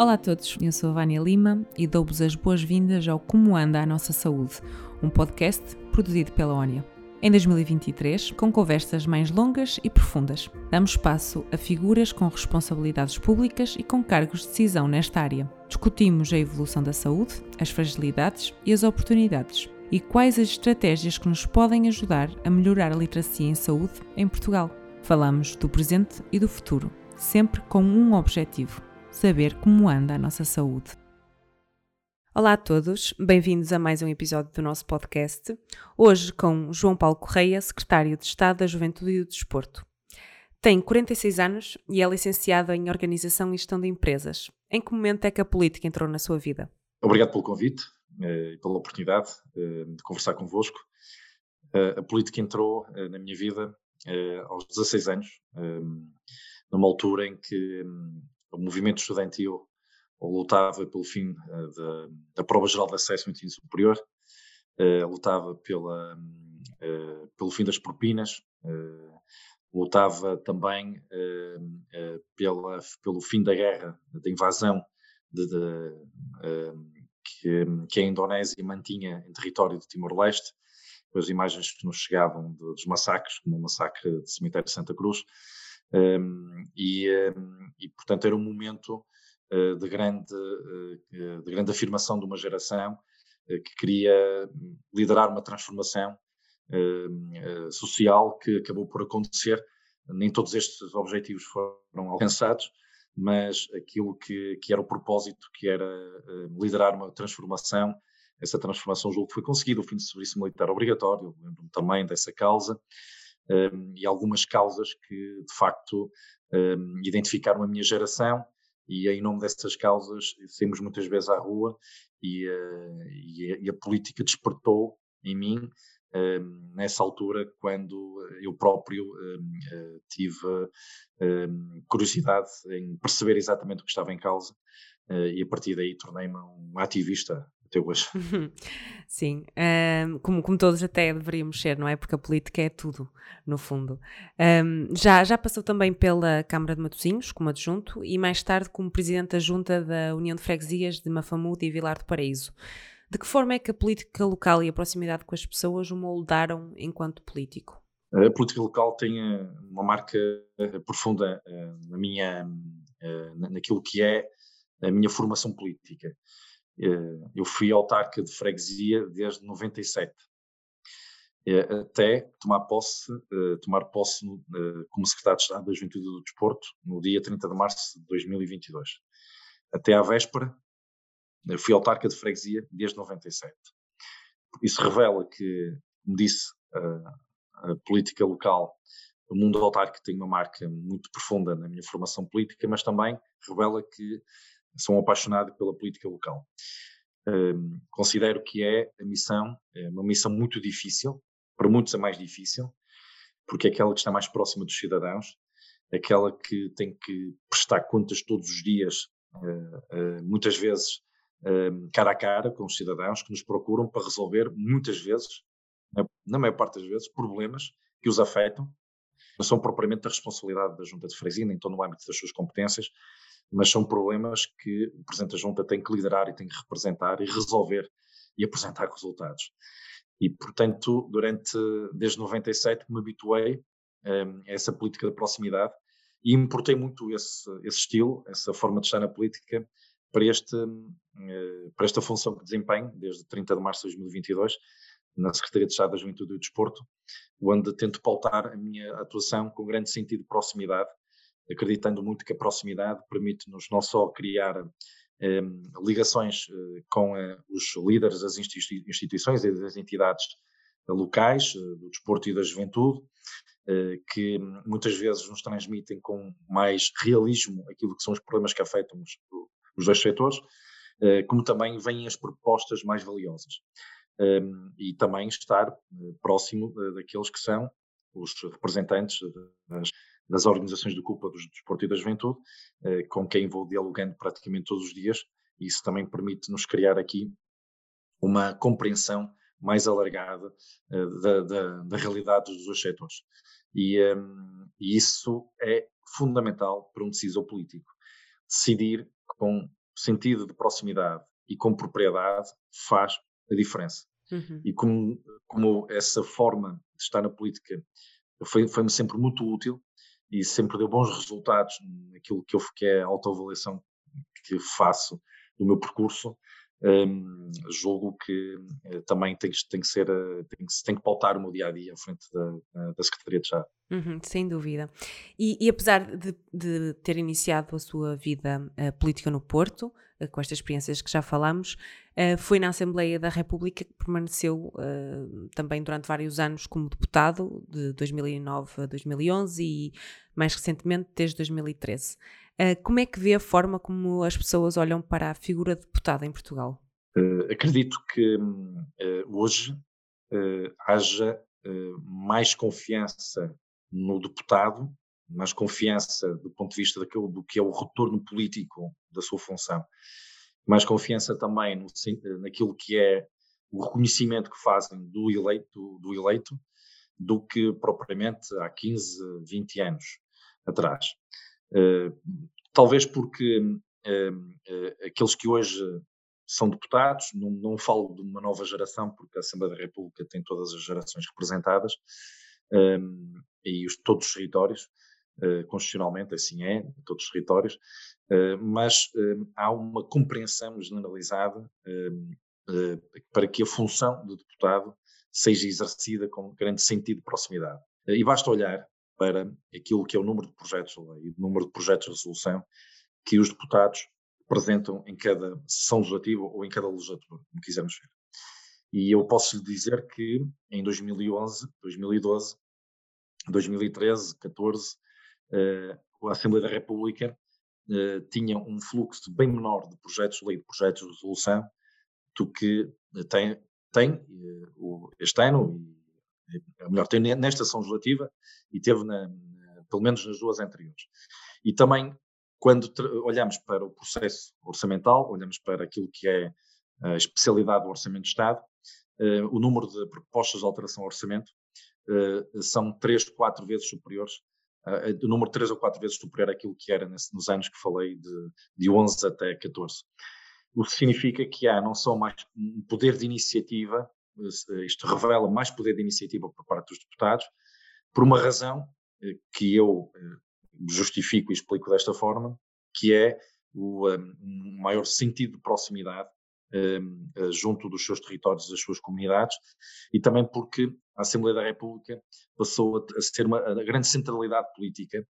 Olá a todos, eu sou a Vânia Lima e dou-vos as boas-vindas ao Como Anda a Nossa Saúde, um podcast produzido pela ONIA. Em 2023, com conversas mais longas e profundas, damos espaço a figuras com responsabilidades públicas e com cargos de decisão nesta área. Discutimos a evolução da saúde, as fragilidades e as oportunidades e quais as estratégias que nos podem ajudar a melhorar a literacia em saúde em Portugal. Falamos do presente e do futuro, sempre com um objetivo: saber como anda a nossa saúde. Olá a todos, bem-vindos a mais um episódio do nosso podcast. Hoje com João Paulo Correia, secretário de Estado da Juventude e do Desporto. Tem 46 anos e é licenciado em Organização e Gestão de Empresas. Em que momento é que a política entrou na sua vida? Obrigado pelo convite eh, e pela oportunidade eh, de conversar convosco. Eh, a política entrou na minha vida aos 16 anos, numa altura em que hum, o movimento estudantil lutava pelo fim uh, da, da, prova geral de acesso ao ensino superior, uh, lutava pela, uh, pelo fim das propinas, lutava também pela, pelo fim da guerra, da invasão de, de, que, que, a Indonésia mantinha em território de Timor-Leste, as imagens que nos chegavam dos massacres, como o massacre de cemitério de Santa Cruz, um, e, um, e, portanto, era um momento uh, de, grande, uh, de grande afirmação de uma geração uh, que queria liderar uma transformação social que acabou por acontecer. Nem todos estes objetivos foram alcançados, mas aquilo que, que era o propósito, que era liderar uma transformação, essa transformação julgo que foi conseguida, o fim do serviço militar obrigatório, lembro-me também dessa causa, um, e algumas causas que, de facto, um, identificaram a minha geração e em nome dessas causas saímos muitas vezes à rua e, uh, e, a, e a, política despertou em mim nessa altura quando eu próprio uh, tive curiosidade em perceber exatamente o que estava em causa uh, e a partir daí tornei-me um ativista até hoje. Sim, um, como, como todos até deveríamos ser, não é? Porque a política é tudo, no fundo. Um, já, já passou também pela Câmara de Matosinhos, como adjunto, e mais tarde como Presidente da Junta da União de Freguesias de Mafamude e Vilar do Paraíso. De que forma é que a política local e a proximidade com as pessoas o moldaram enquanto político? A política local tem eh, uma marca eh, profunda eh, na minha, naquilo que é a minha formação política. Eh, eu fui autarca de freguesia desde 97, eh, até tomar posse, eh, tomar posse como secretário de Estado da Juventude do Desporto no dia 30 de março de 2022. Até à véspera, fui autarca de freguesia desde 97. Isso revela que, como disse, a, a política local, o mundo autárquico tem uma marca muito profunda na minha formação política, mas também revela que sou um apaixonado pela política local. Um, considero que é a missão, é uma missão muito difícil, para muitos é mais difícil, porque é aquela que está mais próxima dos cidadãos, aquela que tem que prestar contas todos os dias, uh, uh, muitas vezes uh, cara a cara com os cidadãos que nos procuram para resolver, muitas vezes, na, na maior parte das vezes, problemas que os afetam, não são propriamente da responsabilidade da Junta de Freguesia, nem estão no âmbito das suas competências, mas são problemas que o Presidente da Junta tem que liderar e tem que representar e resolver e apresentar resultados. E, portanto, durante, desde 97 me habituei um, a essa política de proximidade e importei muito esse, esse estilo, essa forma de estar na política para, este, uh, para esta função que desempenho desde 30 de março de 2022 na Secretaria de Estado da Juventude e do Desporto, onde tento pautar a minha atuação com grande sentido de proximidade acreditando muito que a proximidade permite-nos não só criar eh, ligações eh, com eh, os líderes das instituições e das entidades locais, eh, do desporto e da juventude, que muitas vezes nos transmitem com mais realismo aquilo que são os problemas que afetam os, os dois setores, como também vêm as propostas mais valiosas. e também estar próximo daqueles que são os representantes das das organizações de culpa do desporto e da juventude, eh, com quem vou dialogando praticamente todos os dias, isso também permite-nos criar aqui uma compreensão mais alargada eh, da, da, da realidade dos dois setores. E, um, e, isso é fundamental para um decisor político. Decidir com sentido de proximidade e com propriedade faz a diferença. Uhum. E como, como essa forma de estar na política foi-me foi sempre muito útil e sempre deu bons resultados naquilo que, eu, que é a autoavaliação que faço do meu percurso, um, julgo que uh, também tem, tem, que ser, uh, tem, que, tem que pautar o meu dia a dia à frente da, da Secretaria de Estado. Uhum, sem dúvida. E, e apesar de, de, ter iniciado a sua vida uh, política no Porto, com estas experiências que já falamos, foi na Assembleia da República que permaneceu também durante vários anos como deputado, de 2009 a 2011 e mais recentemente desde 2013. Uh, como é que vê a forma como as pessoas olham para a figura de deputado em Portugal? Uh, acredito que uh, hoje haja mais confiança no deputado, mais confiança do ponto de vista daquilo, do que é o retorno político da sua função, mais confiança também no, naquilo que é o reconhecimento que fazem do eleito, do eleito do que propriamente há 15, 20 anos atrás. Eh, talvez porque eh, eh, aqueles que hoje são deputados, não, não falo de uma nova geração, porque a Assembleia da República tem todas as gerações representadas, e os, todos os territórios, constitucionalmente assim é, todos os territórios, mas há uma compreensão generalizada para que a função do deputado seja exercida com grande sentido de proximidade. E basta olhar para aquilo que é o número de projetos de lei e o número de projetos de resolução que os deputados apresentam em cada sessão legislativa ou em cada legislatura, como quisermos ver. E eu posso lhe dizer que em 2011, 2012, 2013, 14, uh, a Assembleia da República uh, tinha um fluxo bem menor de projetos de lei, de projetos de resolução, do que tem, tem uh, este ano é melhor, tem nesta sessão legislativa e teve na, pelo menos nas duas anteriores. E também, quando olhamos para o processo orçamental, olhamos para aquilo que é a especialidade do Orçamento de Estado, uh, o número de propostas de alteração ao orçamento uh, são três, quatro vezes superiores, uh, o número três ou quatro vezes superior àquilo que era nesse, nos anos que falei, de, de 11 até 14. O que significa que há não só mais um poder de iniciativa isto revela mais poder de iniciativa por parte dos deputados, por uma razão eh, que eu eh, justifico e explico desta forma, que é o um, maior sentido de proximidade um, eh, junto dos seus territórios, das suas comunidades, e também porque a Assembleia da República passou a, a ser uma a grande centralidade política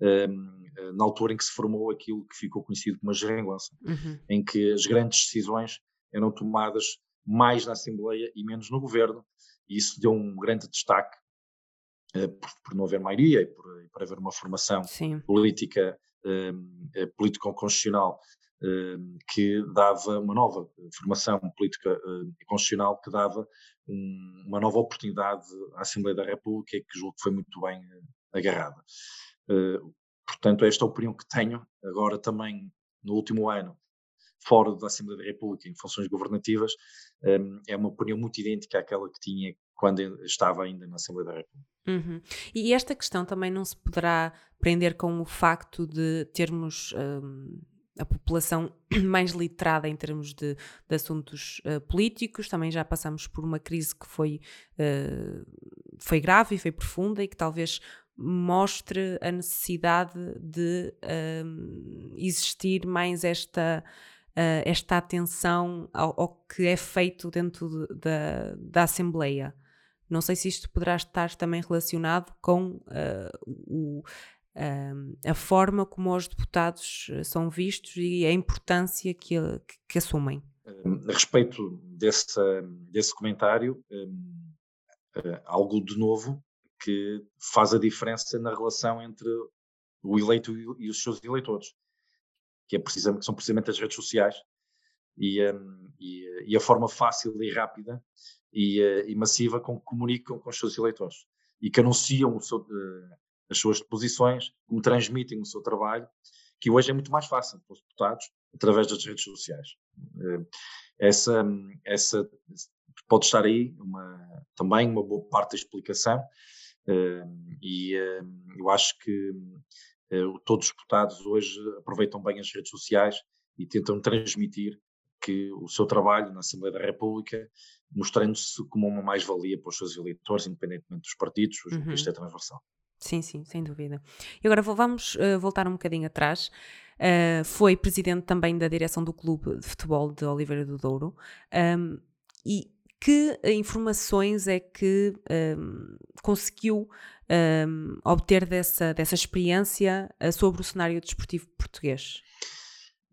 um, na altura em que se formou aquilo que ficou conhecido como a geringonça, uhum. em que as grandes decisões eram tomadas mais na Assembleia e menos no Governo, e isso deu um grande destaque uh, por, por, não haver maioria e por, por haver uma formação Sim. política, uh, político-constitucional uh, que dava uma nova formação política e constitucional que dava um, uma nova oportunidade à Assembleia da República que julgo que foi muito bem agarrada. portanto, esta é a opinião que tenho. Agora também, no último ano, fora da Assembleia da República, em funções governativas, um, é uma opinião muito idêntica àquela que tinha quando estava ainda na Assembleia da República. Uhum. E esta questão também não se poderá prender com o facto de termos um, a população mais literada em termos de, de assuntos uh, políticos. Também já passamos por uma crise que foi, uh, foi grave e foi profunda e que talvez mostre a necessidade de um, existir mais esta uh, esta atenção ao, ao, que é feito dentro de, da, da Assembleia. Não sei se isto poderá estar também relacionado com uh, o, uh, a forma como os deputados são vistos e a importância que, que, assumem. A respeito desse, desse comentário, um, algo de novo que faz a diferença na relação entre o eleito e os seus eleitores que, é que são precisamente as redes sociais e, um, e, e, a forma fácil e rápida e, uh, e, massiva com que comunicam com os seus eleitores e que anunciam seu, uh, as suas posições, como transmitem o seu trabalho, que hoje é muito mais fácil para os deputados através das redes sociais. Uh, essa, essa pode estar aí uma, também uma boa parte da explicação e eu acho que eh, todos os deputados hoje aproveitam bem as redes sociais e tentam transmitir que o seu trabalho na Assembleia da República, mostrando-se como uma mais-valia para os seus eleitores, independentemente dos partidos, uhum. isto é transversal. Sim, sim, sem dúvida. E agora vamos uh, voltar um bocadinho atrás. Uh, foi presidente também da direção do Clube de Futebol de Oliveira do Douro. Um, e que informações é que um, conseguiu um, obter dessa, dessa experiência uh, sobre o cenário desportivo português?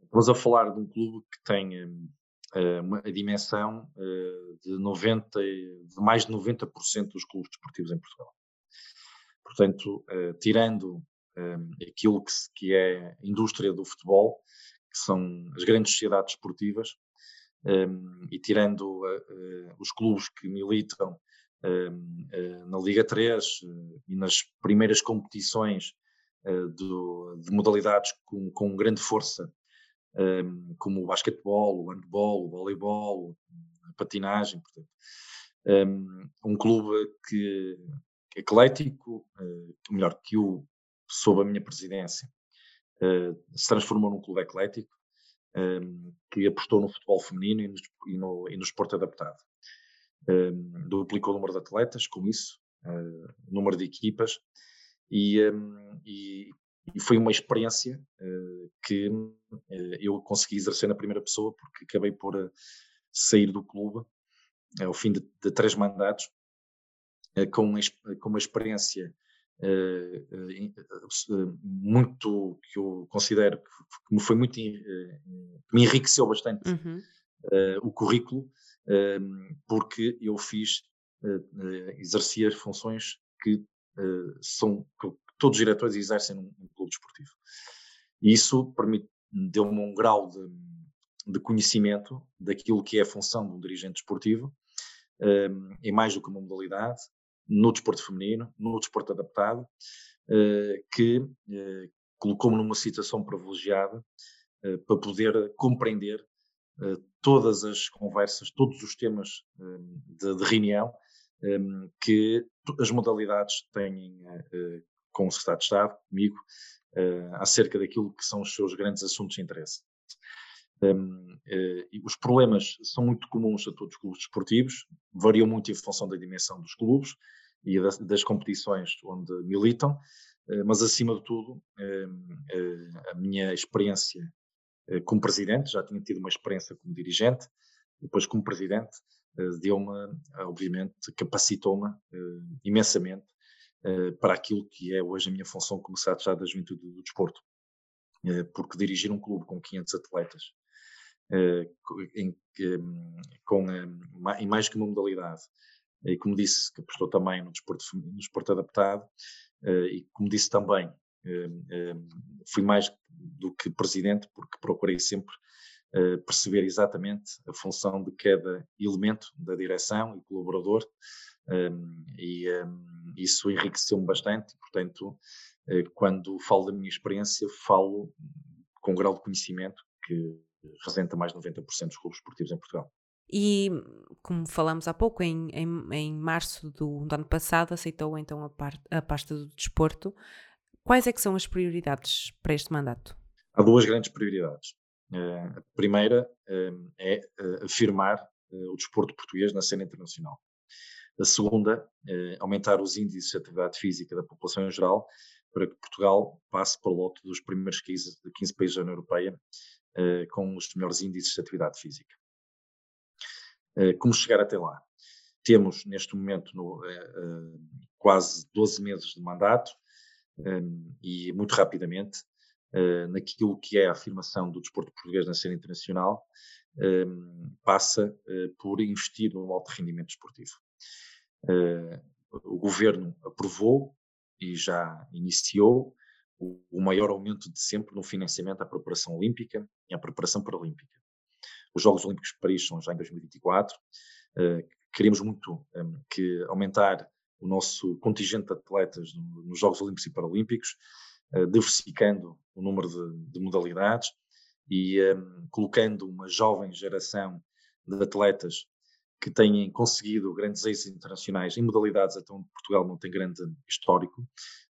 Estamos a falar de um clube que tem uh, uma, a dimensão uh, de, 90, de mais de 90% dos clubes desportivos em Portugal. Portanto, tirando aquilo que, que é indústria do futebol, que são as grandes sociedades esportivas, um, e tirando uh, os clubes que militam uh, na Liga 3 e nas primeiras competições do, de modalidades com, com grande força, como o basquetebol, o handball, o voleibol, a patinagem, portanto, um, um clube que, que é eclético, melhor, que o, sob a minha presidência, se transformou num clube eclético, um, que apostou no futebol feminino e no, e no, e no esporte adaptado. Um, duplicou o número de atletas com isso, uh, o número de equipas, e, um, e, e foi uma experiência uh, que uh, eu consegui exercer na primeira pessoa, porque acabei por sair do clube ao fim de, de três mandatos, com, com uma experiência eh, eh, eh, muito que eu considero que me foi muito me enriqueceu bastante uhum. o currículo porque eu fiz exerci as funções que são que todos os diretores exercem num, clube desportivo e isso permite deu-me um grau de, de, conhecimento daquilo que é a função de um dirigente desportivo em mais do que uma modalidade no desporto feminino, no desporto adaptado, eh, que eh, colocou-me numa situação privilegiada eh, para poder compreender todas as conversas, todos os temas de, de reunião que as modalidades têm com o Secretário de Estado, comigo, acerca daquilo que são os seus grandes assuntos de interesse. Um, uh, os problemas são muito comuns a todos os clubes desportivos, variam muito em função da dimensão dos clubes e das, das competições onde militam, uh, mas acima de tudo, uh, a minha experiência como presidente, já tinha tido uma experiência como dirigente, depois como presidente, deu-me, obviamente, capacitou-me imensamente para aquilo que é hoje a minha função como secretário da Juventude do Desporto. Porque dirigir um clube com 500 atletas, eh, em, com, em mais que uma modalidade. E como disse, que apostou também no desporto, no desporto adaptado, eh, e como disse também, fui mais do que presidente, porque procurei sempre eh, perceber exatamente a função de cada elemento da direção e colaborador, e isso enriqueceu-me bastante, portanto, quando falo da minha experiência, falo com um grau de conhecimento que representa mais de 90% dos clubes esportivos em Portugal. E, como falamos há pouco, em, em, em março do, do, ano passado, aceitou então a, a pasta do desporto. Quais é que são as prioridades para este mandato? Há duas grandes prioridades. Uh, a primeira uh, é uh, afirmar o desporto português na cena internacional. A segunda, aumentar os índices de atividade física da população em geral, para que Portugal passe para o lote dos primeiros 15, 15 países da União Europeia eh, com os melhores índices de atividade física. Eh, como chegar até lá? Temos, neste momento, no, eh, quase 12 meses de mandato e, muito rapidamente, naquilo que é a afirmação do desporto português na cena internacional, passa por investir no alto rendimento desportivo. o governo aprovou e já iniciou o, maior aumento de sempre no financiamento à preparação olímpica e à preparação paralímpica. Os Jogos Olímpicos de Paris são já em 2024. Uh, queremos muito um, que aumentar o nosso contingente de atletas nos Jogos Olímpicos e Paralímpicos, uh, diversificando o número de, de modalidades e um, colocando uma jovem geração de atletas que têm conseguido grandes êxitos internacionais em modalidades até onde Portugal não tem grande histórico,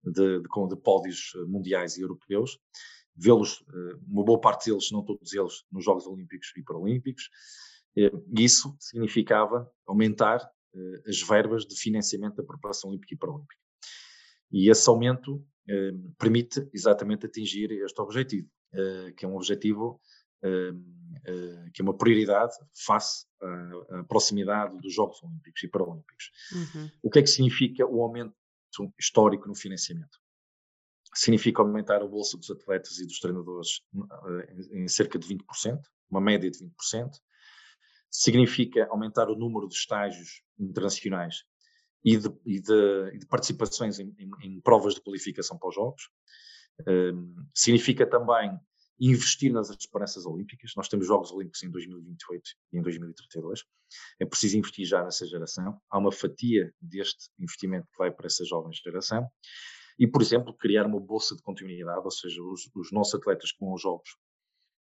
de, de, de pódios mundiais e europeus, vê-los, uma boa parte deles, não todos eles, nos Jogos Olímpicos e Paralímpicos. Isso significava aumentar as verbas de financiamento da preparação olímpica e paralímpica. E esse aumento permite exatamente atingir este objetivo, que é um objetivo que é uma prioridade face à, à, proximidade dos Jogos Olímpicos e Paralímpicos. Uhum. O que é que significa o aumento histórico no financiamento? Significa aumentar a bolsa dos atletas e dos treinadores em, em cerca de 20%, uma média de 20%. Significa aumentar o número de estágios internacionais e de, e de, de participações em, em, em, provas de qualificação para os Jogos. Um, significa também investir nas esperanças olímpicas. Nós temos Jogos Olímpicos em 2028 e em 2032. É preciso investir já nessa geração. Há uma fatia deste investimento que vai para essa jovem geração. E, por exemplo, criar uma bolsa de continuidade, ou seja, os, os nossos atletas vão aos Jogos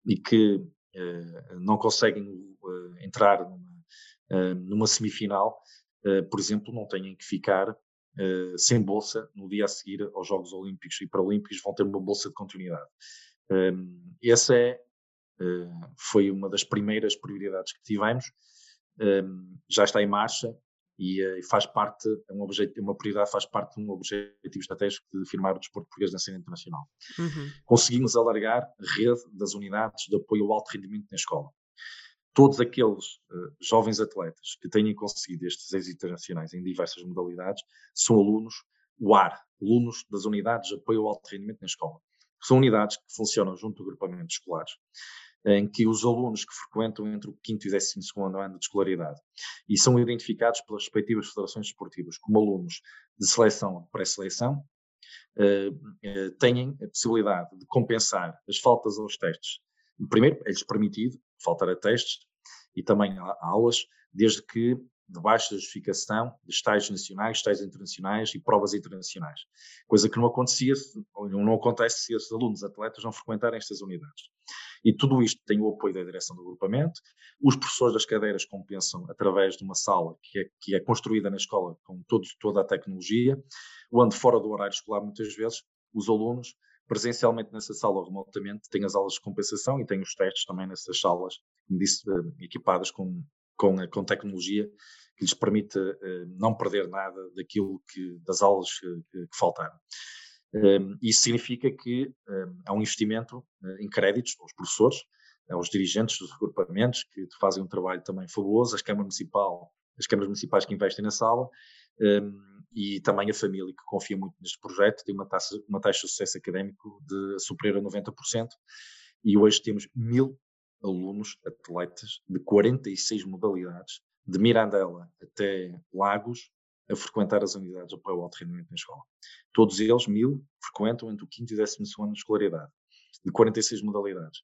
e que eh, não conseguem eh, entrar numa, eh, numa semifinal, eh, por exemplo, não tenham que ficar Uh, sem bolsa no dia a seguir aos Jogos Olímpicos e Paralímpicos vão ter uma bolsa de continuidade. Um, essa é, uh, foi uma das primeiras prioridades que tivemos, um, já está em marcha e, uh, faz parte, é um objetivo, uma prioridade faz parte de um objetivo estratégico de firmar o desporto português na cena internacional. Uhum. Conseguimos alargar a rede das unidades de apoio ao alto rendimento na escola. Todos aqueles uh, jovens atletas que tenham conseguido estes êxitos internacionais em diversas modalidades são alunos UAR, alunos das unidades de apoio ao alto rendimento na escola são unidades que funcionam junto a grupamentos escolares, em que os alunos que frequentam entre o 5 e o 12 ano de escolaridade e são identificados pelas respectivas federações esportivas como alunos de seleção ou pré-seleção, uh, uh, têm a possibilidade de compensar as faltas aos testes. Primeiro, é-lhes permitido faltar a testes e também a aulas, desde que de baixa justificação de estágios nacionais, estágios internacionais e provas internacionais. Coisa que não acontecia, não acontece se os alunos atletas não frequentarem estas unidades. E tudo isto tem o apoio da direção do agrupamento. Os professores das cadeiras compensam através de uma sala que é, que é construída na escola com todo, toda a tecnologia, onde fora do horário escolar, muitas vezes, os alunos presencialmente nessa sala ou remotamente têm as aulas de compensação e têm os testes também nessas salas, como disse, eh, equipadas com, com, com tecnologia que lhes permite uh, não perder nada daquilo que das aulas uh, que faltaram. Um, isso significa que há um investimento uh, em créditos aos professores, aos dirigentes dos agrupamentos que fazem um trabalho também fabuloso, as câmaras municipal, as câmaras municipais que investem na sala um, e também a família que confia muito neste projeto tem uma taxa, uma taxa de sucesso académico de superior a 90% e hoje temos mil alunos atletas de 46 modalidades de Mirandela até Lagos a frequentar as unidades de apoio ao alto rendimento na escola. Todos eles, mil, frequentam entre o 5 e o 12 ano de escolaridade, de 46 modalidades.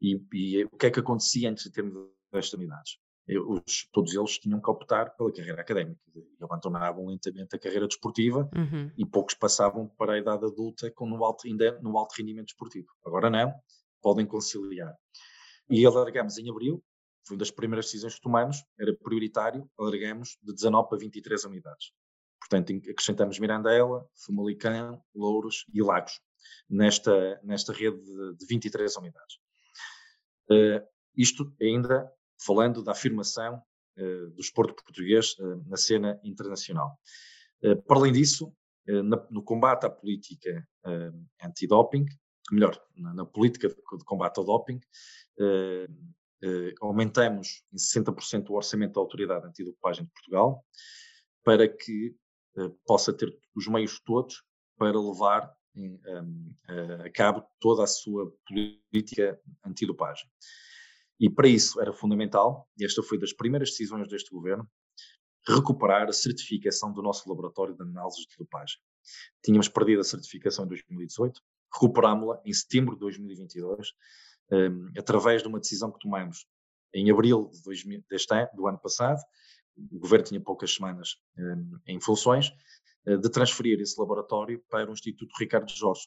E, e, o que é que acontecia antes de termos estas unidades? Os, todos eles tinham que optar pela carreira académica e abandonavam lentamente a carreira desportiva uhum. e poucos passavam para a idade adulta com no alto, ainda no alto rendimento desportivo. Agora não, podem conciliar. E alargamos em abril foi uma das primeiras decisões que tomamos, era prioritário, alargamos de 19 para 23 unidades. Portanto, acrescentamos Mirandela, Famalicão, Louros e Lagos nesta, nesta rede de, de 23 unidades. Uh, isto ainda falando da afirmação uh, do esporte português uh, na cena internacional. para além disso, na, no combate à política antidoping, melhor, na, na, política de, de combate ao doping, eh, aumentamos em 60% o orçamento da Autoridade Antidopagem de Portugal para que eh, possa ter os meios todos para levar em, um, a cabo toda a sua política antidopagem. E para isso era fundamental, e esta foi das primeiras decisões deste governo, recuperar a certificação do nosso laboratório de análises de dopagem. Tínhamos perdido a certificação em 2018, recuperámos-la em setembro de 2022 um, através de uma decisão que tomamos em abril de 2000, deste ano, do ano passado, o governo tinha poucas semanas um, em funções, uh, de transferir esse laboratório para o Instituto Ricardo Jorge,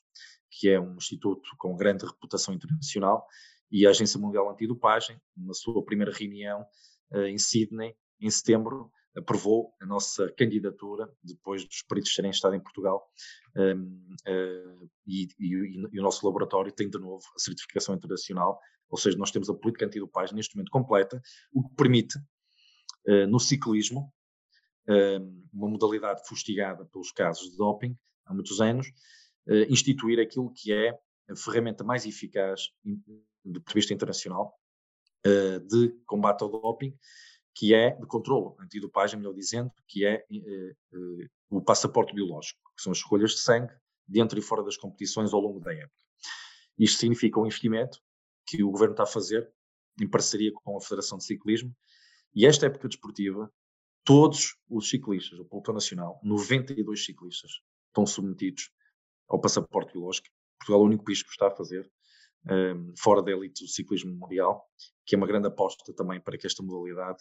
que é um instituto com grande reputação internacional, e a Agência Mundial Antidopagem, na sua primeira reunião uh, em Sydney, em setembro, aprovou a nossa candidatura, depois dos peritos terem estado em Portugal, um, uh, e, e, e, o nosso laboratório tem de novo a certificação internacional, ou seja, nós temos a política antidopagem neste momento completa, o que permite, uh, no ciclismo, uh, uma modalidade fustigada pelos casos de doping há muitos anos, instituir aquilo que é a ferramenta mais eficaz de vista internacional de combate ao doping, que é de controle antidopagem, melhor dizendo, que é uh, uh, o passaporte biológico, que são as escolhas de sangue dentro e fora das competições ao longo da época. Isto significa um investimento que o governo está a fazer em parceria com a Federação de Ciclismo, e esta época desportiva, todos os ciclistas, o pelotão nacional, 92 ciclistas, estão submetidos ao passaporte biológico. Portugal é o único país que está a fazer, um, fora da elite do ciclismo mundial, que é uma grande aposta também para que esta modalidade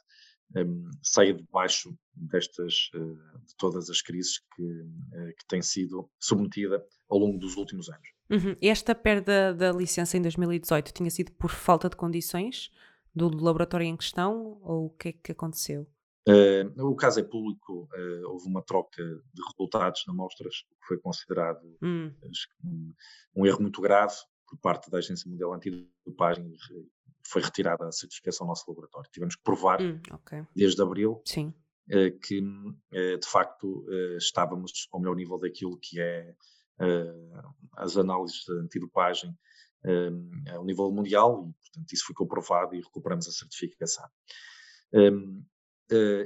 um, saia debaixo destas, uh, de todas as crises que, uh, que tem sido submetida ao longo dos últimos anos. Uhum. Esta perda da licença em 2018 tinha sido por falta de condições do laboratório em questão ou o que é que aconteceu? Uh, o caso é público, uh, houve uma troca de resultados de amostras, que foi considerado hum. um, um, erro muito grave, por parte da Agência Mundial Antidopagem foi retirada a certificação do nosso laboratório. Tivemos que provar hum, okay. desde abril eh, que eh, de facto eh, estávamos ao melhor nível daquilo que é as análises de antidopagem ao nível mundial e portanto isso foi comprovado e recuperamos a certificação.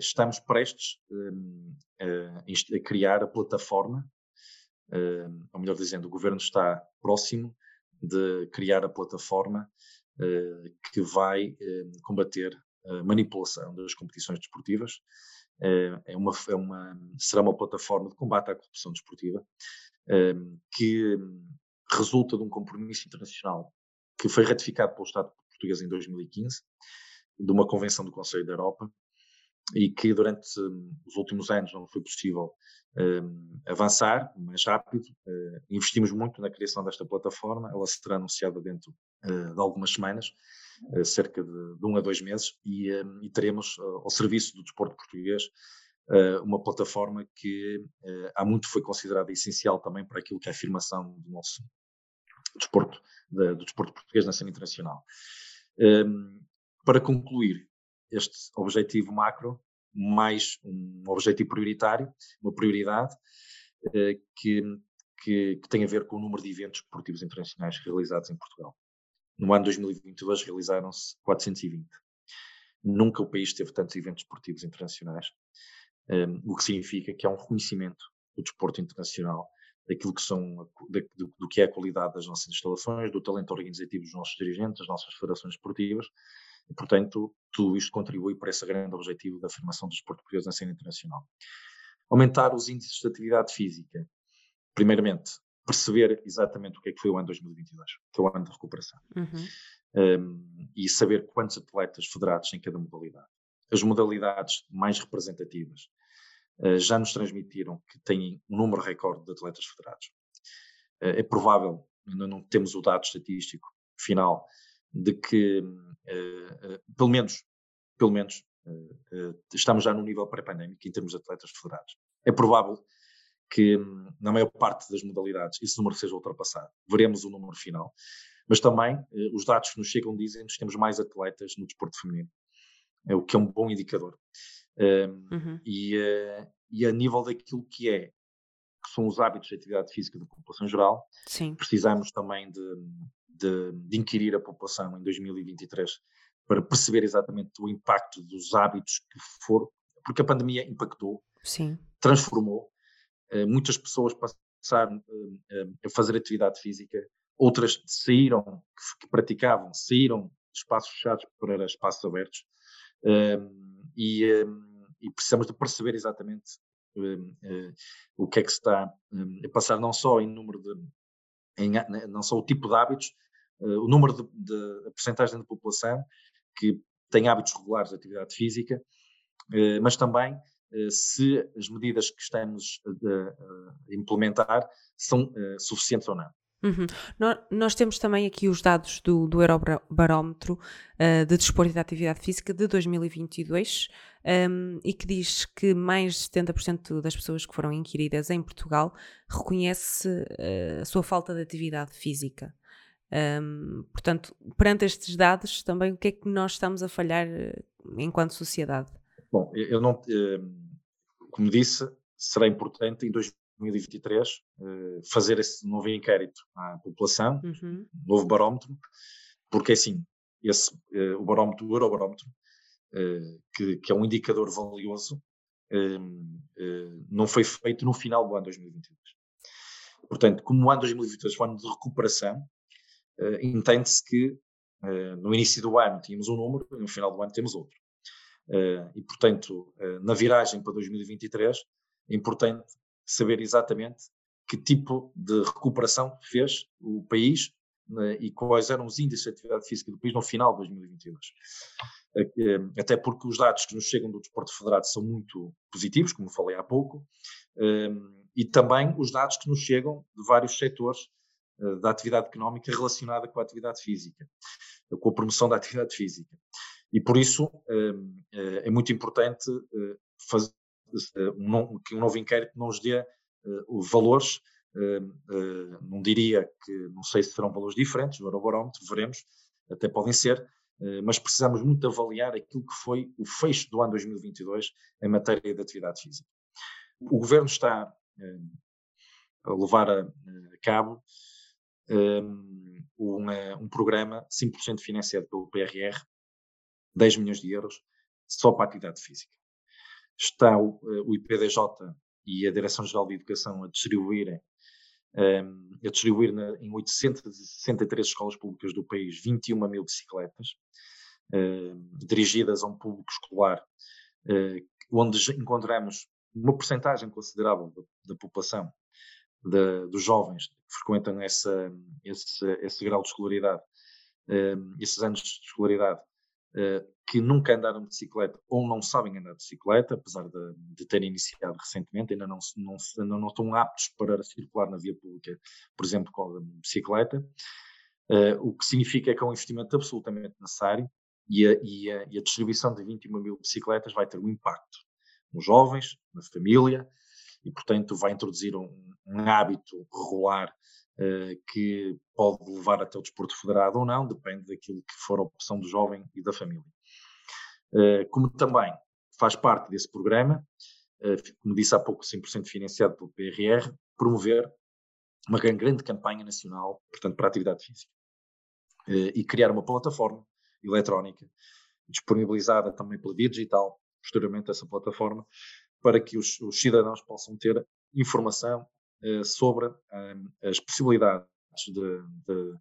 estamos prestes a criar a plataforma, ou melhor dizendo, o governo está próximo de criar a plataforma uh, que vai uh, combater a manipulação das competições desportivas. Uh, é uma, é uma, será uma plataforma de combate à corrupção desportiva que um, resulta de um compromisso internacional que foi ratificado pelo Estado português em 2015, de uma convenção do Conselho da Europa, e que durante um, os últimos anos não foi possível um, avançar mais rápido. Uh, investimos muito na criação desta plataforma, ela será anunciada dentro uh, de algumas semanas, uh, cerca de, de, um a dois meses, e, e teremos ao serviço do desporto português uma plataforma que há muito foi considerada essencial também para aquilo que é a afirmação do nosso desporto, de, do desporto português na cena internacional. Um, para concluir este objetivo macro, mais um objetivo prioritário, uma prioridade eh, que, que, que, tem a ver com o número de eventos esportivos internacionais realizados em Portugal. No ano 2022 realizaram-se 420. Nunca o país teve tantos eventos esportivos internacionais, ehm, o que significa que há um reconhecimento do desporto internacional daquilo que são do, do, que é a qualidade das nossas instalações, do talento organizativo dos nossos dirigentes, das nossas federações esportivas e, portanto, tudo isto contribui para esse grande objetivo da afirmação do desporto português na cena internacional. Aumentar os índices de atividade física. Primeiramente, perceber exatamente o que é que foi o ano 2022, que é o ano de recuperação. Uhum. Um, e saber quantos atletas federados em cada modalidade. As modalidades mais representativas uh, já nos transmitiram que têm um número recorde de atletas federados. Uh, é provável, ainda não temos o dado estatístico final, de que, uh, pelo menos, pelo menos estamos já no nível pré-pandémico em termos de atletas federados. É provável que, hum, na maior parte das modalidades, esse número seja ultrapassado. Veremos o número final. Mas também, os dados que nos chegam dizem-nos que temos mais atletas no desporto feminino, é o que é um bom indicador. Hum, uhum. e, e a nível daquilo que é que são os hábitos de atividade física da população geral, Sim. precisamos também de, de, de inquirir a população em 2023 para perceber exatamente o impacto dos hábitos que foram, porque a pandemia impactou, Sim. transformou, uh, muitas pessoas passaram uh, a fazer atividade física, outras saíram, que, praticavam, saíram de espaços fechados para espaços abertos, e, e, precisamos de perceber exatamente o que é que se está a passar, não só em número de, em, não só o tipo de hábitos, uh, o número de, de a percentagem da população que tem hábitos regulares de atividade física, uh, mas também uh, se as medidas que estamos a implementar são suficientes ou não. Uhum. Nós, temos também aqui os dados do, do Eurobarómetro de Desporto e da Atividade Física de 2022 um, e que diz que mais de 70% das pessoas que foram inquiridas em Portugal reconhece a sua falta de atividade física. Um, portanto, perante estes dados, também o que é que nós estamos a falhar uh, enquanto sociedade? Bom, eu não, como disse, será importante em 2023 uh, fazer esse novo inquérito à população, uhum. novo barómetro, porque assim, esse, o barómetro, o Eurobarómetro, que, que, é um indicador valioso, não foi feito no final do ano 2022. Portanto, como o ano 2022 foi um ano de recuperação, entende-se que no início do ano tínhamos um número e no final do ano temos outro. e, portanto, na viragem para 2023, é importante saber exatamente que tipo de recuperação fez o país né, e quais eram os índices de atividade física do país no final de 2022. Eh, até porque os dados que nos chegam do desporto federado são muito positivos, como falei há pouco, e também os dados que nos chegam de vários setores da atividade económica relacionada com a atividade física, com a promoção da atividade física. E por isso é muito importante fazer, que um novo inquérito nos dê valores, uh, não diria que, não sei se serão valores diferentes, no Eurobarómetro, veremos, até podem ser, mas precisamos muito avaliar aquilo que foi o fecho do ano 2022 em matéria de atividade física. O Governo está a levar a cabo um, um, programa 5% financiado pelo PRR, 10 milhões de euros, só para a atividade física. Está o, eh, o IPDJ e a Direção-Geral de Educação a distribuírem um, a distribuir na, em 863 escolas públicas do país 21 mil bicicletas uh, dirigidas a um público escolar uh, onde encontramos uma porcentagem considerável da, da população de, dos jovens que frequentam essa, esse, esse grau de escolaridade, uh, esses anos de escolaridade, eh, que nunca andaram de bicicleta ou não sabem andar de bicicleta, apesar de, de terem iniciado recentemente, ainda não, não, ainda não estão aptos para circular na via pública, por exemplo, com a bicicleta, uh, o que significa que é um investimento absolutamente necessário e a, e a, e a distribuição de 21 mil bicicletas vai ter um impacto nos jovens, na família, e, portanto, vai introduzir um, um hábito regular uh, que pode levar até o desporto federado ou não, depende daquilo que for a opção do jovem e da família. Uh, como também faz parte desse programa, uh, como disse há pouco, 100% financiado pelo PRR, promover uma grande, campanha nacional, portanto, para a atividade física. e criar uma plataforma eletrónica, disponibilizada também pela via digital, posteriormente essa plataforma, para que os, os cidadãos possam ter informação uh, sobre um, as possibilidades de, de,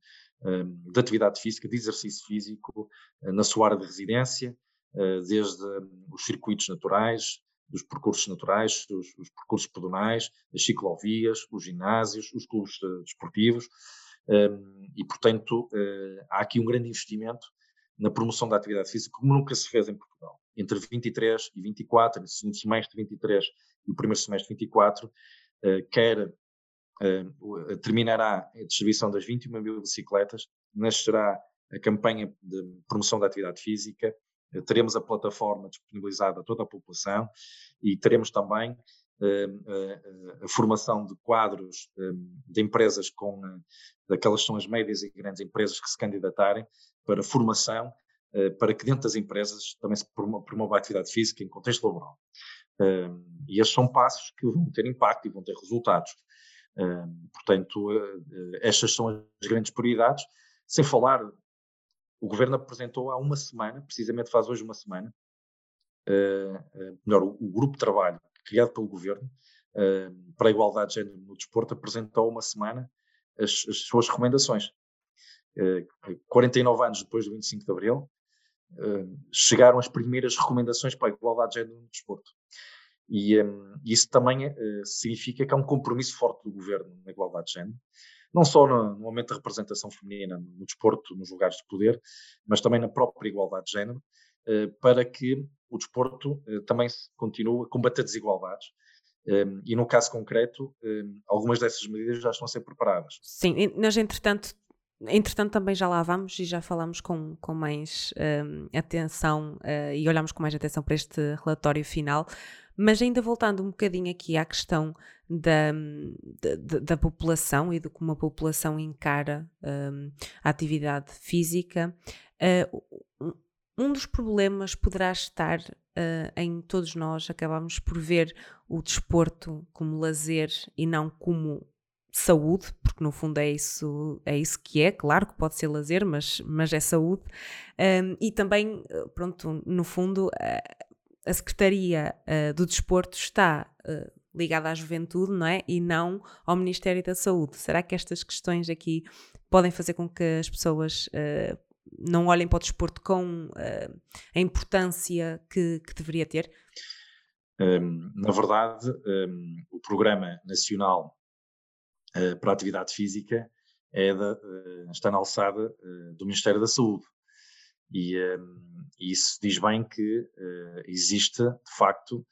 um, de, atividade física, de exercício físico uh, na sua área de residência, uh, desde um, os circuitos naturais, dos percursos naturais, os, os, percursos pedonais, as ciclovias, os ginásios, os clubes desportivos, um, e portanto há aqui um grande investimento na promoção da atividade física, como nunca se fez em Portugal. Entre 23 e 24, no segundo semestre de 23 e o primeiro semestre de 24, eh, quer uh, terminará a distribuição das 21 mil bicicletas, nascerá a campanha de promoção da atividade física, teremos a plataforma disponibilizada a toda a população e teremos também a formação de quadros de empresas com daquelas são as médias e grandes empresas que se candidatarem para formação para que dentro das empresas também se promova a atividade física em contexto laboral e estes são passos que vão ter impacto e vão ter resultados. portanto, uh, estas são as grandes prioridades. Sem falar, o governo apresentou há uma semana, precisamente faz hoje uma semana, melhor, o, grupo de trabalho criado pelo governo para a igualdade de género no desporto apresentou há uma semana as, as suas recomendações. 49 anos depois do 25 de Abril, chegaram as primeiras recomendações para a igualdade de género no desporto. E um, isso também uh, significa que há um compromisso forte do governo na igualdade de género, não só no, no aumento da representação feminina no desporto, nos lugares de poder, mas também na própria igualdade de género, uh, para que o desporto também continue a combater desigualdades Um, e no caso concreto, um, algumas dessas medidas já estão a ser preparadas. Sim, nós entretanto Entretanto, também já lá vamos e já falamos com, com mais um, atenção uh, e olhamos com mais atenção para este relatório final. Mas ainda voltando um bocadinho aqui à questão da, da, da população e de como a população encara um, a atividade física, uh, um dos problemas poderá estar uh, em todos nós acabamos por ver o desporto como lazer e não como saúde, porque no fundo é isso, é isso que é, claro que pode ser lazer, mas, mas é saúde, um, e também, pronto, no fundo, a, a Secretaria uh, do Desporto está ligada à juventude, não é? E não ao Ministério da Saúde. Será que estas questões aqui podem fazer com que as pessoas não olhem para o desporto com a importância que, que deveria ter? Um, na verdade, um, o Programa Nacional eh, para a atividade física é da, uh, está na alçada uh, do Ministério da Saúde. E isso diz bem que existe, de facto,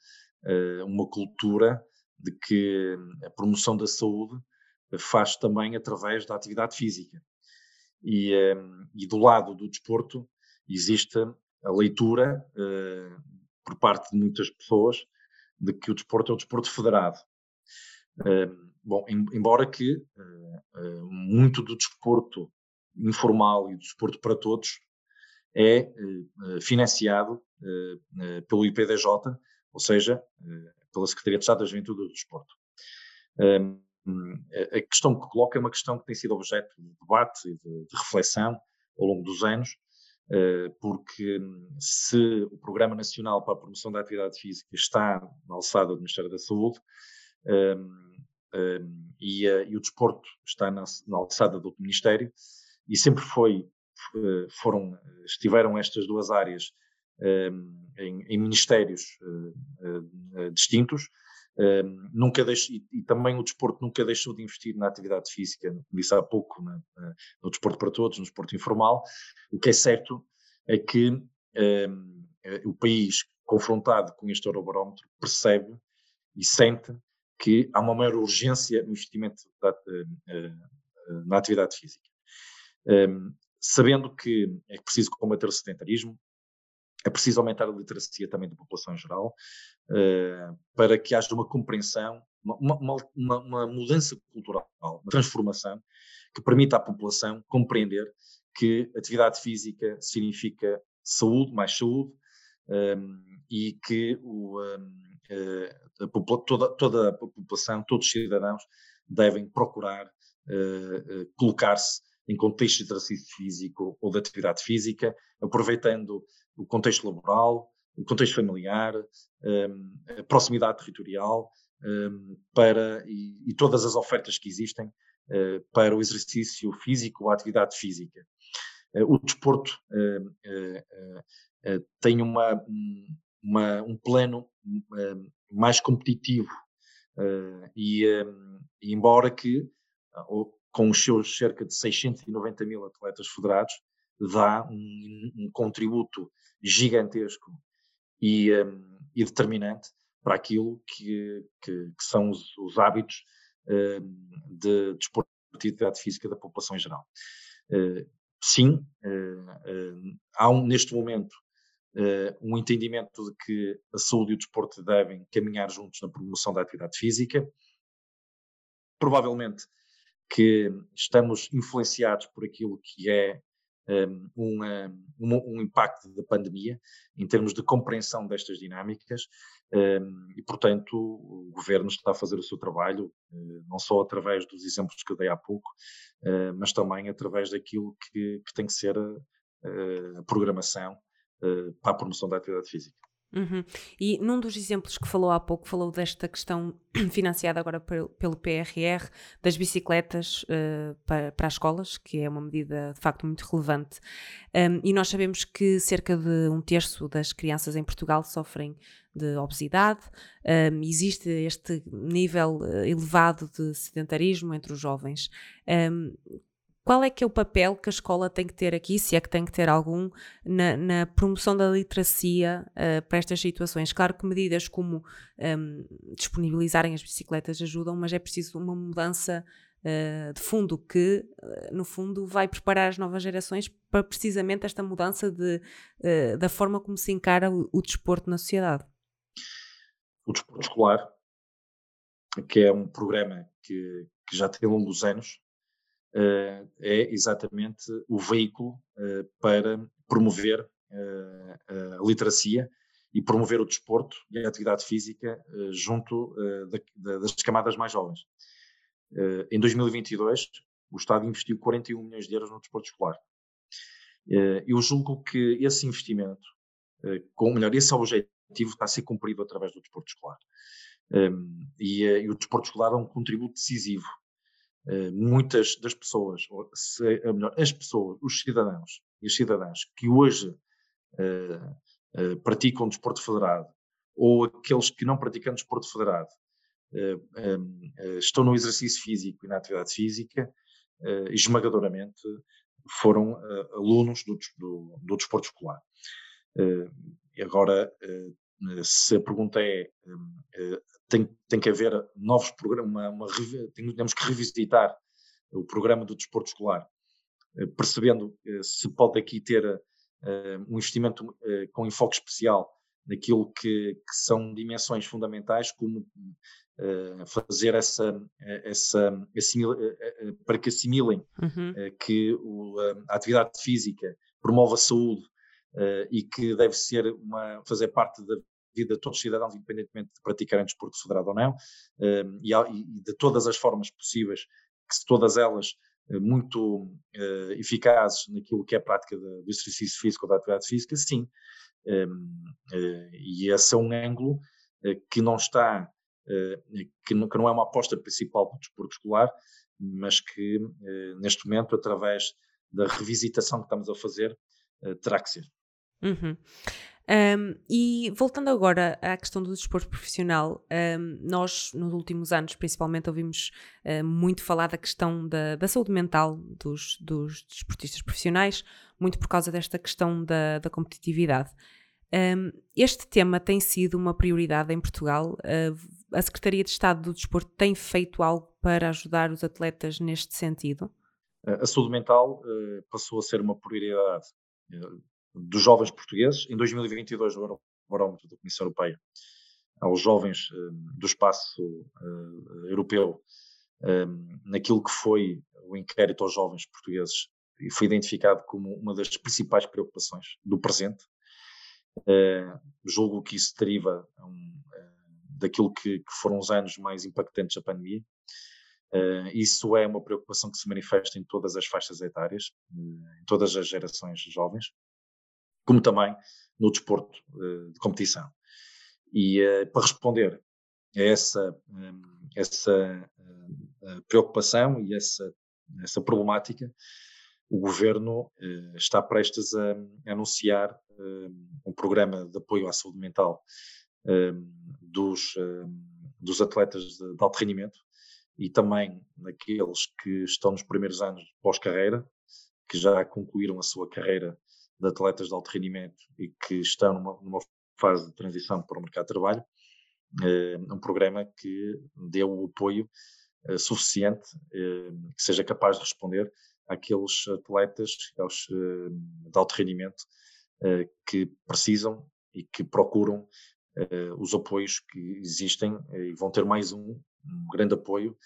uma cultura de que a promoção da saúde faz também através da atividade física. E, e do lado do desporto existe a leitura por parte de muitas pessoas de que o desporto é o desporto federado. Bom, embora que uh, uh, muito do desporto informal e do desporto para todos é uh, financiado pelo IPDJ, ou seja, pela Secretaria de Estado da Juventude e do Desporto. Ehm, a questão que coloca é uma questão que tem sido objeto de debate e de, de reflexão ao longo dos anos, porque se o Programa Nacional para a Promoção da Atividade Física está na alçada do Ministério da Saúde, ehm, e, uh, e, o desporto está na, na alçada do Ministério e sempre foi, uh, foram, estiveram estas duas áreas em, em, ministérios uh, distintos. nunca deixo, e, e, também o desporto nunca deixou de investir na atividade física, como disse há pouco, no desporto para todos, no desporto informal. O que é certo é que o país, confrontado com este eurobarómetro, percebe e sente que há uma maior urgência no investimento da, eh, eh, na atividade física. Um, sabendo que é preciso combater o sedentarismo, é preciso aumentar a literacia também da população em geral, uh, para que haja uma compreensão, uma, uma, uma, mudança cultural, uma transformação que permita à população compreender que atividade física significa saúde, mais saúde, um, e que o, um, eh, toda, toda a população, todos os cidadãos devem procurar uh, colocar-se em contexto de exercício físico ou de atividade física, aproveitando o contexto laboral, o contexto familiar, a proximidade territorial para, e, todas as ofertas que existem para o exercício físico ou a atividade física. O desporto tem uma, uma, um plano uh, mais competitivo uh, e, um, embora que uh, com os seus cerca de 690 mil atletas federados dá um, um contributo gigantesco e, e, determinante para aquilo que, que, que são os, os hábitos hum, de desportividade física da população em geral. sim, há um, neste momento uh, um entendimento de que a saúde e o desporto devem caminhar juntos na promoção da atividade física. Provavelmente que estamos influenciados por aquilo que é um, um, um, impacto da pandemia em termos de compreensão destas dinâmicas um, e, portanto, o governo está a fazer o seu trabalho, não só através dos exemplos que dei há pouco, mas também através daquilo que, que tem que ser a, a programação uh, para a promoção da atividade física. Uhum. E num dos exemplos que falou há pouco, falou desta questão financiada agora pelo, pelo PRR, das bicicletas uh, para, para as escolas, que é uma medida de facto muito relevante. Um, e nós sabemos que cerca de um terço das crianças em Portugal sofrem de obesidade, um, existe este nível uh, elevado de sedentarismo entre os jovens. Um, qual é que é o papel que a escola tem que ter aqui, se é que tem que ter algum, na, na promoção da literacia uh, para estas situações? Claro que medidas como um, disponibilizarem as bicicletas ajudam, mas é preciso uma mudança uh, de fundo que, uh, no fundo, vai preparar as novas gerações para precisamente esta mudança de, da forma como se encara o, o desporto na sociedade. O desporto escolar, que é um programa que, que já tem longos anos, é exatamente o veículo uh, para promover uh, a literacia e promover o desporto e a atividade física junto da, da, das camadas mais jovens. em 2022, o Estado investiu 41 milhões de euros no desporto escolar. eu julgo que esse investimento, com melhor, esse objetivo está a ser cumprido através do desporto escolar. Um, e, e, o desporto escolar é um contributo decisivo eh, muitas das pessoas, ou se, ou melhor, as pessoas, os cidadãos e as cidadãs que hoje uh, uh, praticam desporto federado ou aqueles que não praticam desporto federado um, estão no exercício físico e na atividade física, esmagadoramente foram alunos do, do, do, desporto escolar. Agora, se a pergunta é tem, tem que haver novos programas, uma, uma, temos que revisitar o programa do desporto escolar, eh, percebendo eh, se pode aqui ter um investimento com enfoque especial naquilo que, que são dimensões fundamentais, como fazer essa, essa para que assimilem uhum. que a atividade física promove a saúde e que deve ser uma, fazer parte da vida de todos os cidadãos, independentemente de praticarem desporto federado ou não, ehm, e de todas as formas possíveis, que todas elas eh, muito eh, eficazes naquilo que é a prática do exercício físico ou da atividade física, sim. Ehm, eh, e esse é um ângulo que não está, que não é uma aposta principal do desporto escolar, mas que neste momento, através da revisitação que estamos a fazer, terá que ser. Uhum. Um, e voltando agora à questão do desporto profissional, um, nós nos últimos anos principalmente ouvimos uh, muito falar da questão da, da saúde mental dos, dos, desportistas profissionais, muito por causa desta questão da, da competitividade. Um, este tema tem sido uma prioridade em Portugal. Uh, a Secretaria de Estado do Desporto tem feito algo para ajudar os atletas neste sentido? A saúde mental uh, passou a ser uma prioridade dos jovens portugueses. Em 2022, o barómetro da Comissão Europeia aos jovens hum, do espaço uh, europeu, um, naquilo que foi o inquérito aos jovens portugueses, foi identificado como uma das principais preocupações do presente. Uh, julgo que isso deriva uh, daquilo que, foram os anos mais impactantes da pandemia. isso é uma preocupação que se manifesta em todas as faixas etárias, em todas as gerações jovens como também no desporto uh, de competição. E uh, para responder a essa, um, essa uh, preocupação e essa, essa problemática, o governo está prestes a, anunciar um programa de apoio à saúde mental dos, dos atletas de, alto rendimento e também naqueles que estão nos primeiros anos pós-carreira, que já concluíram a sua carreira de atletas de alto rendimento e que estão numa, numa fase de transição para o mercado de trabalho, é um programa que dê o apoio eh, suficiente eh, que seja capaz de responder àqueles atletas aos, de alto rendimento que precisam e que procuram os apoios que existem e vão ter mais um, um grande apoio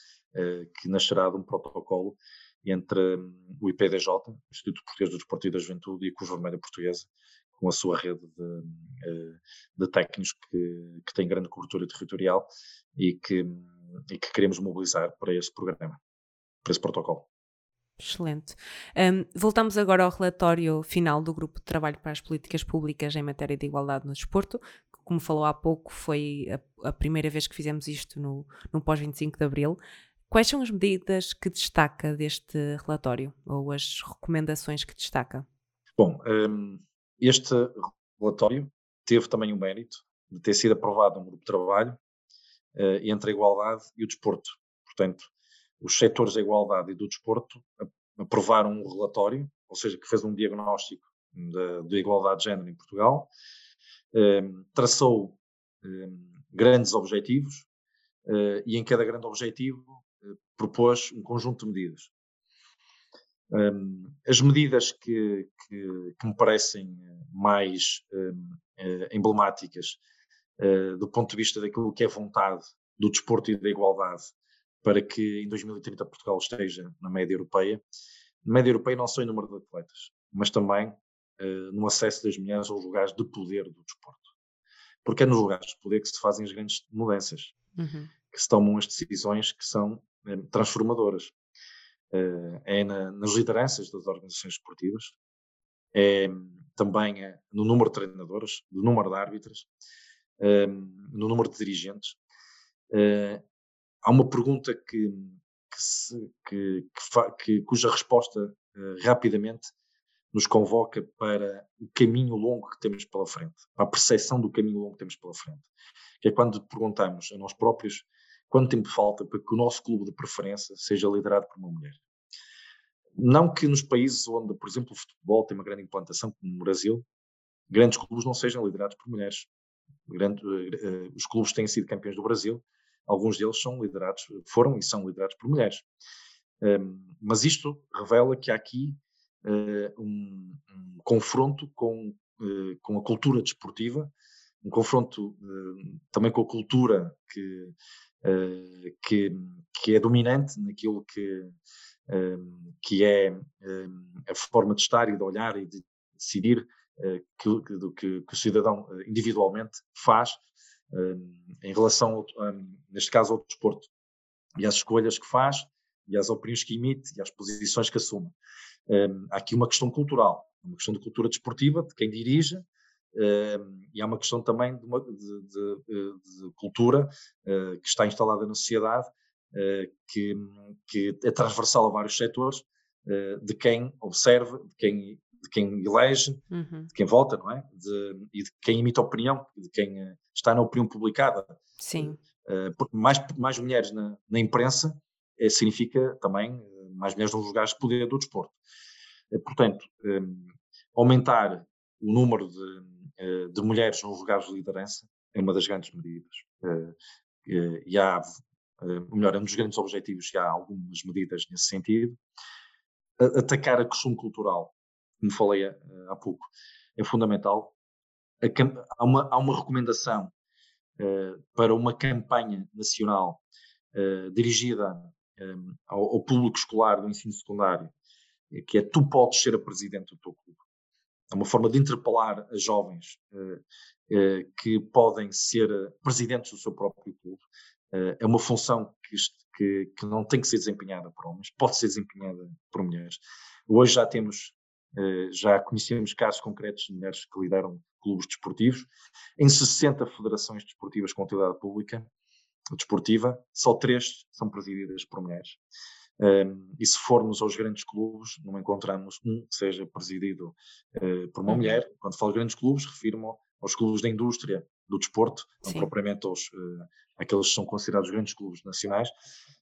que nascerá de um protocolo entre hum, o IPDJ, Instituto Português do Desporto e da Juventude, e a Cruz Vermelha Portuguesa, com a sua rede de, eh, de técnicos que, que tem grande cobertura territorial e que, e que queremos mobilizar para esse programa, para esse protocolo. Excelente. Um, voltamos agora ao relatório final do Grupo de Trabalho para as Políticas Públicas em matéria de igualdade no desporto. Como falou há pouco, foi a, a primeira vez que fizemos isto no, no pós-25 de Abril. Quais são as medidas que destaca deste relatório ou as recomendações que destaca? Bom, um, este relatório teve também o mérito de ter sido aprovado um grupo de trabalho uh, entre a igualdade e o desporto. Portanto, os setores da igualdade e do desporto aprovaram um relatório, ou seja, que fez um diagnóstico da igualdade de género em Portugal, traçou grandes objetivos e em cada grande objetivo propôs um conjunto de medidas. Um, as medidas que, que, que, me parecem mais um, uh, emblemáticas uh, do ponto de vista daquilo que é vontade do desporto e da igualdade para que em 2030 Portugal esteja na média europeia, na média europeia não só em número de atletas, mas também uh, no acesso das mulheres aos lugares de poder do desporto. Porque é nos lugares de poder que se fazem as grandes mudanças, uhum. que se tomam as decisões que são transformadoras uh, é na, nas lideranças das organizações esportivas, é também é no número de treinadores, no número de árbitros, uh, no número de dirigentes. Uh, há uma pergunta que, que, se, que, que cuja resposta rapidamente nos convoca para o caminho longo que temos pela frente, para a percepção do caminho longo que temos pela frente. Que é quando perguntamos a nós próprios quanto tempo falta para que o nosso clube de preferência seja liderado por uma mulher. Não que nos países onde, por exemplo, o futebol tem uma grande implantação, como no Brasil, grandes clubes não sejam liderados por mulheres. Grande, uh, os clubes têm sido campeões do Brasil, alguns deles são liderados, foram e são liderados por mulheres. Um, mas isto revela que há aqui uh, um, um, confronto com, uh, com a cultura desportiva, um confronto também com a cultura que, que, que, é dominante naquilo que, que é a forma de estar e de olhar e de decidir eh, que, que, que, o cidadão eh, individualmente faz em relação, ao, neste caso, ao desporto e às escolhas que faz e às opiniões que emite e às posições que assume. há aqui uma questão cultural, uma questão de cultura desportiva, de quem dirige, e há uma questão também de, uma, de, de, de cultura uh, que está instalada na sociedade uh, que, que, é transversal a vários setores, uh, de quem observa, de quem, de quem elege, uhum. de quem vota, não é? e de quem imita a opinião, de quem está na opinião publicada. Sim. porque mais, mais mulheres na, na imprensa significa também mais mulheres nos lugares de poder do desporto. portanto, um, aumentar o número de eh, de mulheres nos lugares de liderança é uma das grandes medidas. Eh, eh, e há, melhor, é um dos grandes objetivos e há algumas medidas nesse sentido. Atacar a questão cultural, como falei há pouco, é fundamental. Há uma, há uma recomendação para uma campanha nacional dirigida ao, público escolar do ensino secundário, que é tu podes ser a presidente do teu clube é uma forma de interpelar as jovens uh, uh, que podem ser eh, presidentes do seu próprio clube. É uma função que, que, que, não tem que ser desempenhada por homens, pode ser desempenhada por mulheres. Hoje já temos, já conhecemos casos concretos de mulheres que lideram clubes desportivos. Em 60 federações desportivas com utilidade pública, desportiva, só três são presididas por mulheres. E se formos aos grandes clubes, não encontramos um que seja presidido uh, por uma uhum. mulher. Quando falo grandes clubes, refiro-me aos clubes da indústria do desporto, não Sim. propriamente aos, uh, aqueles que são considerados grandes clubes nacionais,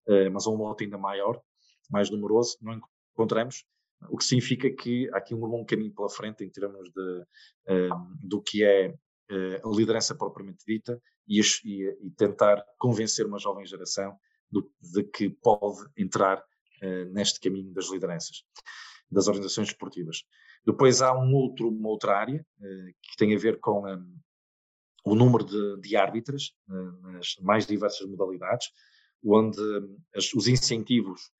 uh, mas a um lote ainda maior, mais numeroso, não encontramos. O que significa que há aqui um longo caminho pela frente em termos de, do que é a liderança propriamente dita e, e, tentar convencer uma jovem geração do, de que pode entrar neste caminho das lideranças, das organizações esportivas. Depois há um outro, uma outra área uh, que tem a ver com um, o número de, de árbitras uh, nas mais diversas modalidades, onde um, as, os incentivos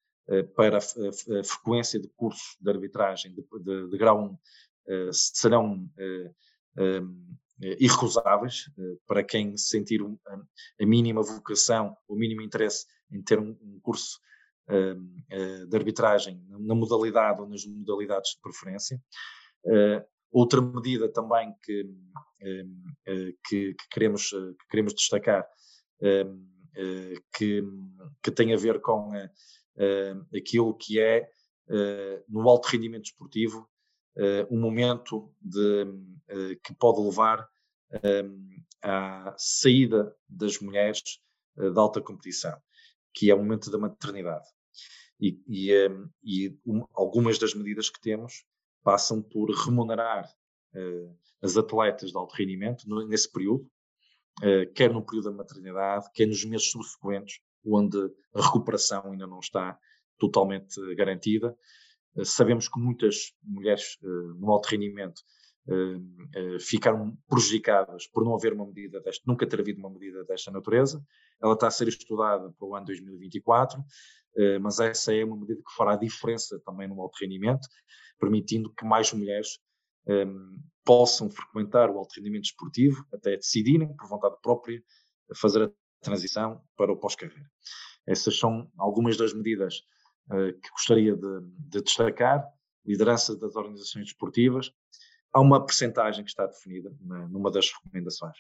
para a, a, frequência de cursos de arbitragem de, de, de grau 1 serão um, irrecusáveis para quem sentir a mínima vocação, o mínimo interesse em ter um, curso de arbitragem na modalidade ou nas modalidades de preferência. Uh, outra medida também que, que, que, queremos, que queremos destacar, que, que tem a ver com aquilo que é, no alto rendimento esportivo, um momento de, que pode levar à saída das mulheres da alta competição que é o momento da maternidade. E, e, e um, algumas das medidas que temos passam por remunerar uh, as atletas de alto rendimento nesse período, uh, quer no período da maternidade, quer nos meses subsequentes, onde a recuperação ainda não está totalmente garantida. Uh, sabemos que muitas mulheres no alto rendimento ficaram prejudicadas por não haver uma medida desta, nunca ter havido uma medida desta natureza. Ela está a ser estudada para o ano 2024, mas essa é uma medida que fará diferença também no alto rendimento, permitindo que mais mulheres um, possam frequentar o alto rendimento esportivo, até decidirem, por vontade própria, fazer a transição para o pós-carreira. Essas são algumas das medidas que gostaria de, de, destacar. Liderança das organizações esportivas. Há uma percentagem que está definida numa das recomendações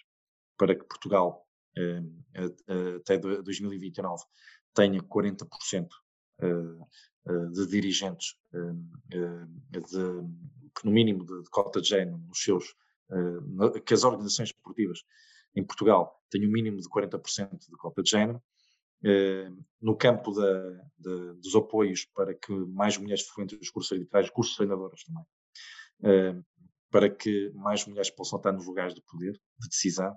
para que Portugal, uh, até 2029, tenha 40% de dirigentes de, no mínimo de, cota de género nos seus, que as organizações esportivas em Portugal tenham o um mínimo de 40% de cota de género. no campo da, dos apoios para que mais mulheres frequentem os cursos arbitrais, cursos treinadoras também, para que mais mulheres possam estar nos lugares de poder, de decisão,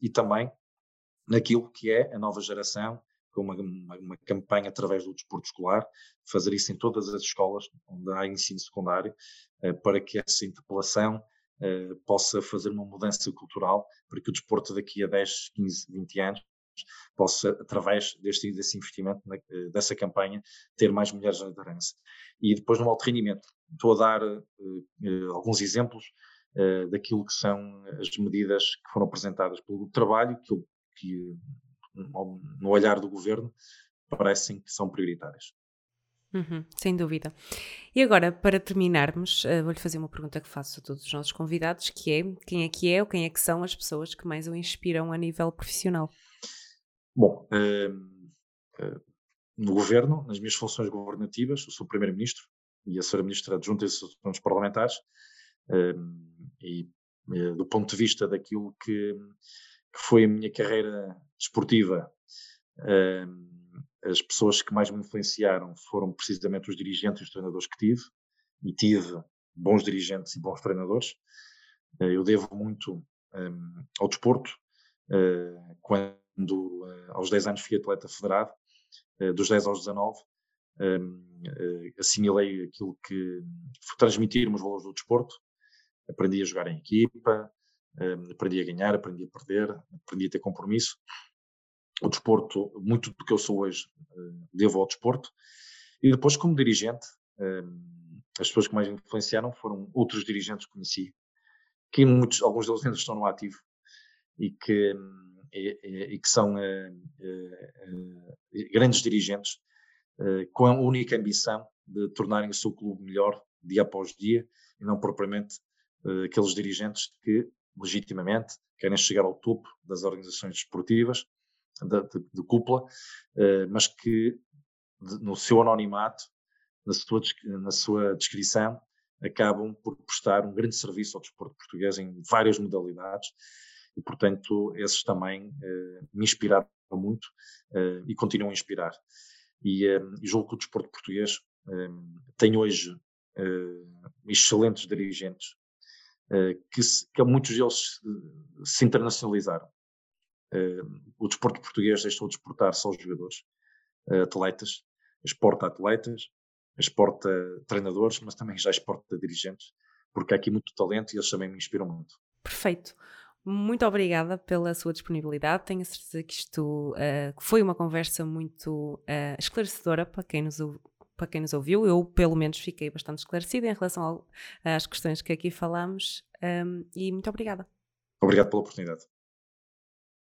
e também naquilo que é a nova geração com uma, uma, uma, campanha através do desporto escolar, fazer isso em todas as escolas onde há ensino secundário, eh, para que essa interpelação eh, possa fazer uma mudança cultural, para que o desporto daqui a 10, 15, 20 anos possa, através deste, desse investimento, eh, dessa campanha, ter mais mulheres na liderança. E depois no alto rendimento, estou a dar alguns exemplos daquilo que são as medidas que foram apresentadas pelo trabalho, que que no olhar do governo, parecem que são prioritárias. Uhum, sem dúvida. E agora, para terminarmos, uh, vou-lhe fazer uma pergunta que faço a todos os nossos convidados, que é quem é que é ou quem é que são as pessoas que mais o inspiram a nível profissional? Bom, uh, no governo, nas minhas funções governativas, eu sou primeiro-ministro e a senhora ministra adjunta das assuntos parlamentares, e do ponto de vista daquilo que que foi a minha carreira desportiva, as pessoas que mais me influenciaram foram precisamente os dirigentes e os treinadores que tive, e tive bons dirigentes e bons treinadores. Eh, eu devo muito ao desporto, eh, quando eh, aos 10 anos fui atleta federado, dos 10 aos 19, assimilei aquilo que transmitir os valores do desporto, aprendi a jogar em equipa, aprendi a ganhar, aprendi a perder, aprendi a ter compromisso. O desporto, muito do que eu sou hoje, devo ao desporto. E depois, como dirigente, as pessoas que mais me influenciaram foram outros dirigentes que conheci, que muitos, alguns deles ainda estão no ativo e que, e, que são uh, uh, grandes dirigentes com a única ambição de tornarem o seu clube melhor dia após dia e não propriamente aqueles dirigentes que legitimamente, querem chegar ao topo das organizações desportivas, de, de, de cúpula, mas que no seu anonimato, na sua, na sua descrição, acabam por prestar um grande serviço ao desporto português em várias modalidades e, portanto, esses também uh, me inspiraram muito uh, e continuam a inspirar. E, e julgo que o desporto português tem hoje excelentes dirigentes eh, que, se, que muitos deles se internacionalizaram. Eh, o desporto português deixou de exportar só os jogadores, eh, atletas, exporta atletas, exporta treinadores, mas também já exporta dirigentes, porque há aqui muito talento e eles também me inspiram muito. Perfeito. Muito obrigada pela sua disponibilidade. Tenho a certeza que isto uh, foi uma conversa muito uh, esclarecedora para quem nos para quem nos ouviu. Eu, pelo menos, fiquei bastante esclarecida em relação ao, às questões que aqui falamos um, e muito obrigada. Obrigado pela oportunidade.